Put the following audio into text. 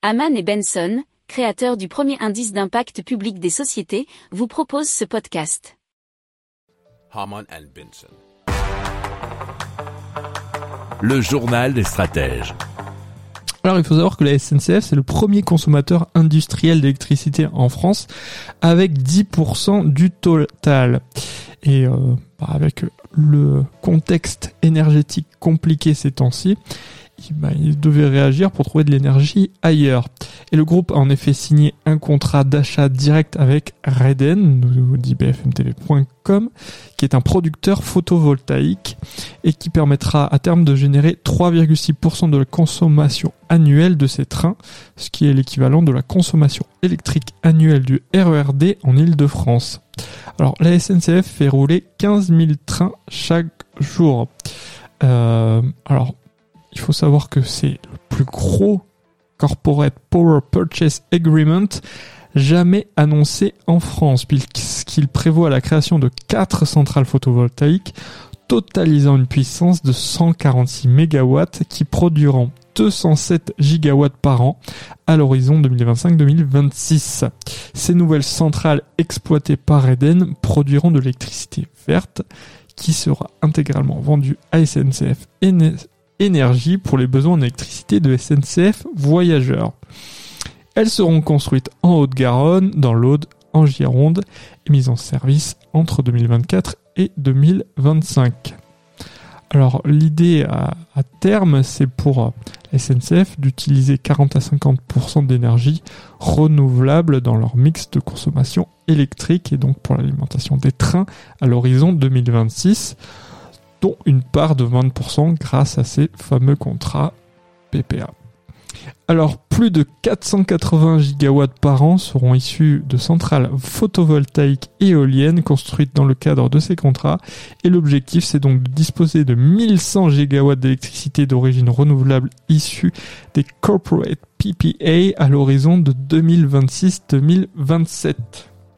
Haman et Benson, créateurs du premier indice d'impact public des sociétés, vous proposent ce podcast. Haman and Benson. Le journal des stratèges. Alors il faut savoir que la SNCF c'est le premier consommateur industriel d'électricité en France avec 10% du total. Et euh, bah, avec le contexte énergétique compliqué ces temps-ci, il devait réagir pour trouver de l'énergie ailleurs. Et le groupe a en effet signé un contrat d'achat direct avec Reden, nous dit bfmtv.com, qui est un producteur photovoltaïque et qui permettra à terme de générer 3,6% de la consommation annuelle de ces trains, ce qui est l'équivalent de la consommation électrique annuelle du RERD en Ile-de-France. Alors la SNCF fait rouler 15 000 trains chaque jour. Euh, alors il faut savoir que c'est le plus gros Corporate Power Purchase Agreement jamais annoncé en France, puisqu'il prévoit la création de quatre centrales photovoltaïques totalisant une puissance de 146 MW qui produiront 207 gigawatts par an à l'horizon 2025-2026. Ces nouvelles centrales exploitées par Eden produiront de l'électricité verte qui sera intégralement vendue à SNCF énergie pour les besoins en électricité de SNCF Voyageurs. Elles seront construites en Haute-Garonne, dans l'Aude, en Gironde et mises en service entre 2024 et 2025. Alors l'idée à, terme, c'est pour SNCF d'utiliser 40 à 50% d'énergie renouvelable dans leur mix de consommation électrique et donc pour l'alimentation des trains à l'horizon 2026 dont une part de 20% grâce à ces fameux contrats PPA. Alors, plus de 480 gigawatts par an seront issus de centrales photovoltaïques éoliennes construites dans le cadre de ces contrats. Et l'objectif, c'est donc de disposer de 1100 gigawatts d'électricité d'origine renouvelable issus des corporate PPA à l'horizon de 2026-2027.